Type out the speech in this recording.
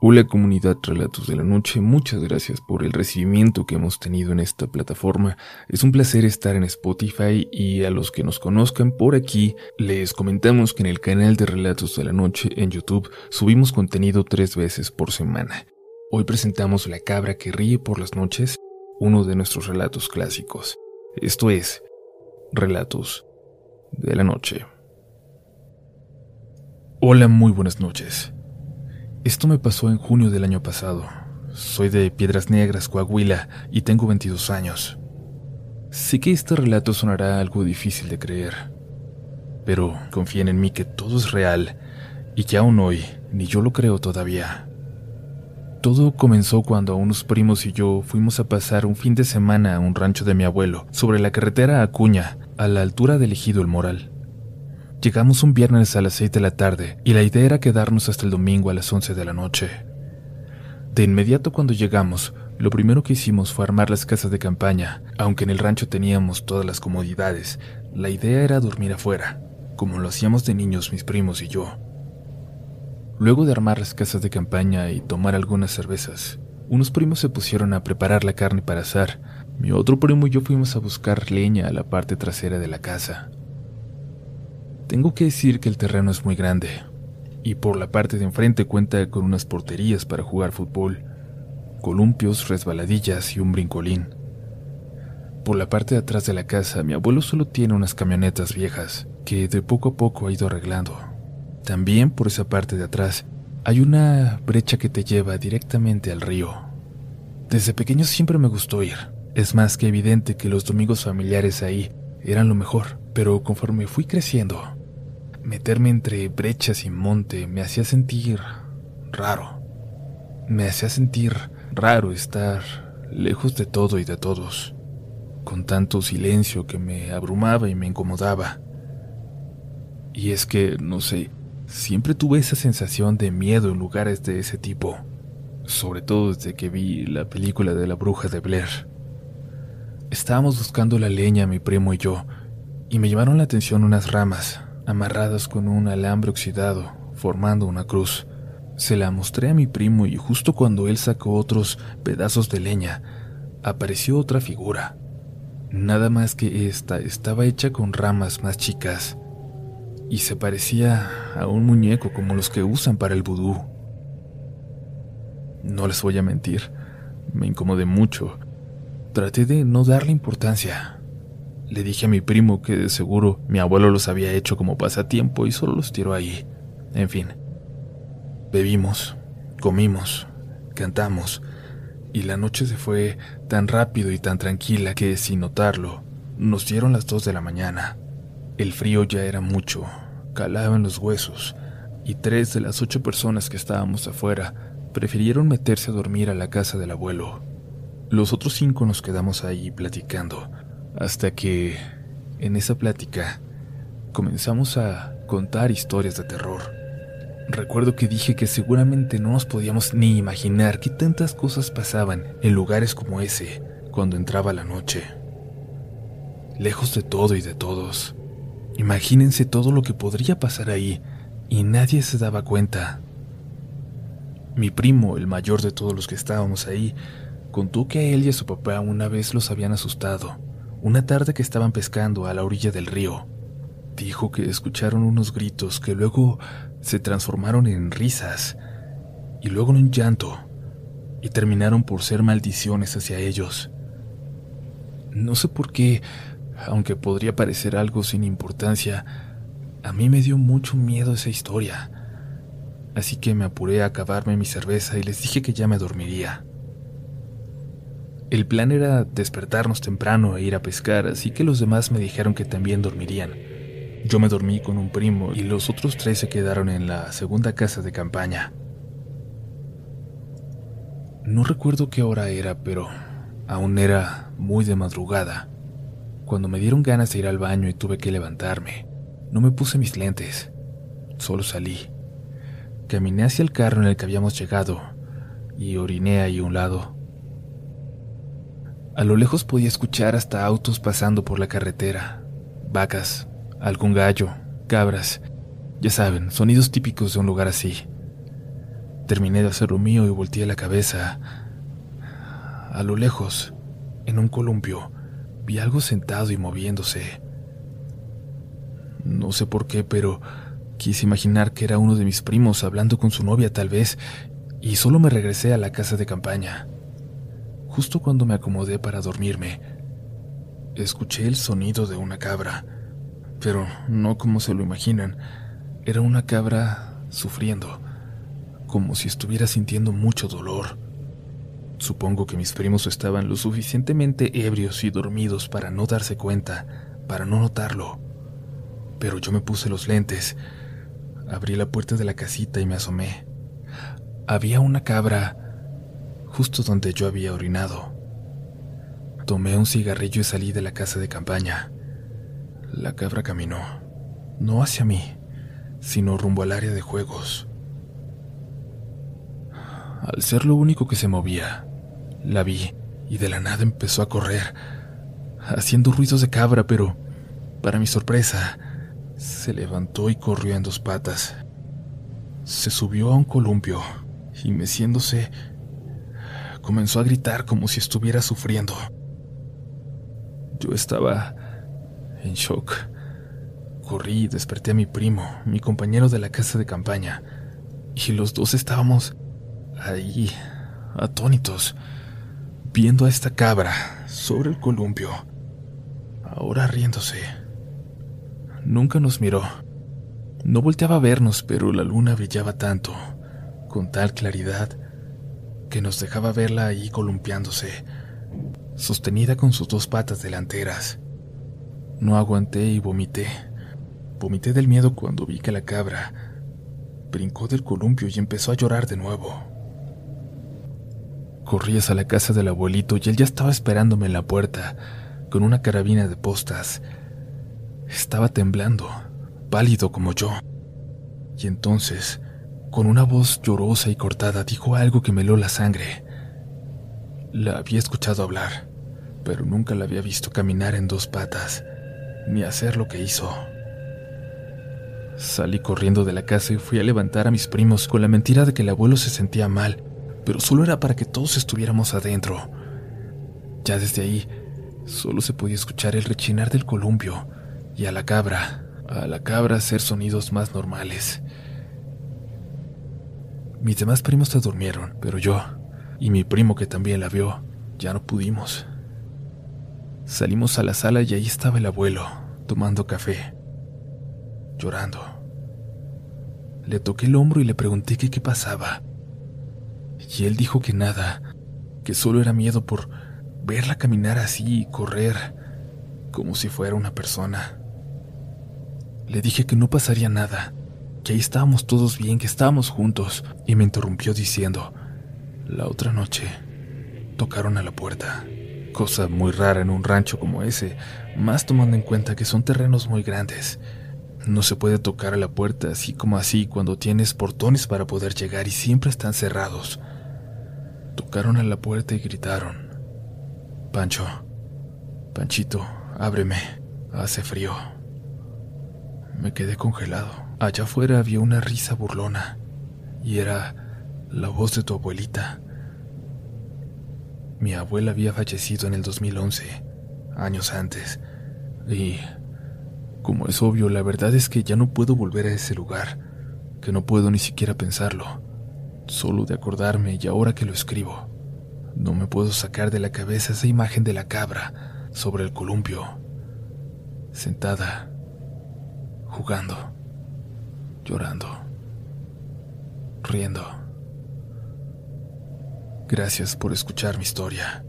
Hola comunidad Relatos de la Noche, muchas gracias por el recibimiento que hemos tenido en esta plataforma. Es un placer estar en Spotify y a los que nos conozcan por aquí les comentamos que en el canal de Relatos de la Noche en YouTube subimos contenido tres veces por semana. Hoy presentamos La cabra que ríe por las noches, uno de nuestros relatos clásicos. Esto es Relatos de la Noche. Hola, muy buenas noches. Esto me pasó en junio del año pasado. Soy de Piedras Negras, Coahuila, y tengo 22 años. Sé que este relato sonará algo difícil de creer, pero confíen en mí que todo es real y que aún hoy ni yo lo creo todavía. Todo comenzó cuando unos primos y yo fuimos a pasar un fin de semana a un rancho de mi abuelo, sobre la carretera Acuña, a la altura del ejido El Moral. Llegamos un viernes a las 6 de la tarde y la idea era quedarnos hasta el domingo a las 11 de la noche. De inmediato cuando llegamos, lo primero que hicimos fue armar las casas de campaña, aunque en el rancho teníamos todas las comodidades. La idea era dormir afuera, como lo hacíamos de niños mis primos y yo. Luego de armar las casas de campaña y tomar algunas cervezas, unos primos se pusieron a preparar la carne para asar. Mi otro primo y yo fuimos a buscar leña a la parte trasera de la casa. Tengo que decir que el terreno es muy grande, y por la parte de enfrente cuenta con unas porterías para jugar fútbol, columpios, resbaladillas y un brincolín. Por la parte de atrás de la casa, mi abuelo solo tiene unas camionetas viejas que de poco a poco ha ido arreglando. También por esa parte de atrás hay una brecha que te lleva directamente al río. Desde pequeño siempre me gustó ir. Es más que evidente que los domingos familiares ahí eran lo mejor, pero conforme fui creciendo, Meterme entre brechas y monte me hacía sentir raro. Me hacía sentir raro estar lejos de todo y de todos, con tanto silencio que me abrumaba y me incomodaba. Y es que, no sé, siempre tuve esa sensación de miedo en lugares de ese tipo, sobre todo desde que vi la película de la bruja de Blair. Estábamos buscando la leña mi primo y yo, y me llamaron la atención unas ramas, amarradas con un alambre oxidado, formando una cruz. Se la mostré a mi primo y justo cuando él sacó otros pedazos de leña, apareció otra figura. Nada más que esta estaba hecha con ramas más chicas y se parecía a un muñeco como los que usan para el vudú. No les voy a mentir, me incomodé mucho. Traté de no darle importancia, le dije a mi primo que de seguro mi abuelo los había hecho como pasatiempo y solo los tiró ahí. En fin. Bebimos, comimos, cantamos, y la noche se fue tan rápido y tan tranquila que, sin notarlo, nos dieron las dos de la mañana. El frío ya era mucho, calaba en los huesos, y tres de las ocho personas que estábamos afuera prefirieron meterse a dormir a la casa del abuelo. Los otros cinco nos quedamos ahí platicando, hasta que, en esa plática, comenzamos a contar historias de terror. Recuerdo que dije que seguramente no nos podíamos ni imaginar que tantas cosas pasaban en lugares como ese cuando entraba la noche. Lejos de todo y de todos. Imagínense todo lo que podría pasar ahí y nadie se daba cuenta. Mi primo, el mayor de todos los que estábamos ahí, contó que a él y a su papá una vez los habían asustado una tarde que estaban pescando a la orilla del río, dijo que escucharon unos gritos que luego se transformaron en risas y luego en un llanto y terminaron por ser maldiciones hacia ellos. No sé por qué, aunque podría parecer algo sin importancia, a mí me dio mucho miedo esa historia. Así que me apuré a acabarme mi cerveza y les dije que ya me dormiría. El plan era despertarnos temprano e ir a pescar, así que los demás me dijeron que también dormirían. Yo me dormí con un primo y los otros tres se quedaron en la segunda casa de campaña. No recuerdo qué hora era, pero aún era muy de madrugada. Cuando me dieron ganas de ir al baño y tuve que levantarme, no me puse mis lentes, solo salí. Caminé hacia el carro en el que habíamos llegado y oriné ahí a un lado. A lo lejos podía escuchar hasta autos pasando por la carretera, vacas, algún gallo, cabras, ya saben, sonidos típicos de un lugar así. Terminé de hacer lo mío y volteé la cabeza. A lo lejos, en un columpio, vi algo sentado y moviéndose. No sé por qué, pero quise imaginar que era uno de mis primos hablando con su novia tal vez, y solo me regresé a la casa de campaña. Justo cuando me acomodé para dormirme, escuché el sonido de una cabra, pero no como se lo imaginan, era una cabra sufriendo, como si estuviera sintiendo mucho dolor. Supongo que mis primos estaban lo suficientemente ebrios y dormidos para no darse cuenta, para no notarlo. Pero yo me puse los lentes, abrí la puerta de la casita y me asomé. Había una cabra justo donde yo había orinado. Tomé un cigarrillo y salí de la casa de campaña. La cabra caminó, no hacia mí, sino rumbo al área de juegos. Al ser lo único que se movía, la vi y de la nada empezó a correr, haciendo ruidos de cabra, pero, para mi sorpresa, se levantó y corrió en dos patas. Se subió a un columpio y meciéndose, comenzó a gritar como si estuviera sufriendo. Yo estaba en shock. Corrí y desperté a mi primo, mi compañero de la casa de campaña, y los dos estábamos ahí, atónitos, viendo a esta cabra sobre el columpio, ahora riéndose. Nunca nos miró. No volteaba a vernos, pero la luna brillaba tanto, con tal claridad, que nos dejaba verla ahí columpiándose, sostenida con sus dos patas delanteras. No aguanté y vomité. Vomité del miedo cuando vi que la cabra brincó del columpio y empezó a llorar de nuevo. Corrí hacia la casa del abuelito y él ya estaba esperándome en la puerta, con una carabina de postas. Estaba temblando, pálido como yo. Y entonces, con una voz llorosa y cortada, dijo algo que me heló la sangre. La había escuchado hablar, pero nunca la había visto caminar en dos patas, ni hacer lo que hizo. Salí corriendo de la casa y fui a levantar a mis primos con la mentira de que el abuelo se sentía mal pero solo era para que todos estuviéramos adentro. Ya desde ahí, solo se podía escuchar el rechinar del columpio y a la cabra, a la cabra hacer sonidos más normales. Mis demás primos se durmieron, pero yo, y mi primo que también la vio, ya no pudimos. Salimos a la sala y ahí estaba el abuelo, tomando café, llorando. Le toqué el hombro y le pregunté qué qué pasaba y él dijo que nada, que solo era miedo por verla caminar así y correr como si fuera una persona. Le dije que no pasaría nada, que ahí estábamos todos bien, que estábamos juntos, y me interrumpió diciendo, la otra noche tocaron a la puerta, cosa muy rara en un rancho como ese, más tomando en cuenta que son terrenos muy grandes. No se puede tocar a la puerta así como así cuando tienes portones para poder llegar y siempre están cerrados. Tocaron a la puerta y gritaron. Pancho, Panchito, ábreme, hace frío. Me quedé congelado. Allá afuera había una risa burlona y era la voz de tu abuelita. Mi abuela había fallecido en el 2011, años antes, y como es obvio, la verdad es que ya no puedo volver a ese lugar, que no puedo ni siquiera pensarlo solo de acordarme y ahora que lo escribo. No me puedo sacar de la cabeza esa imagen de la cabra sobre el columpio, sentada, jugando, llorando, riendo. Gracias por escuchar mi historia.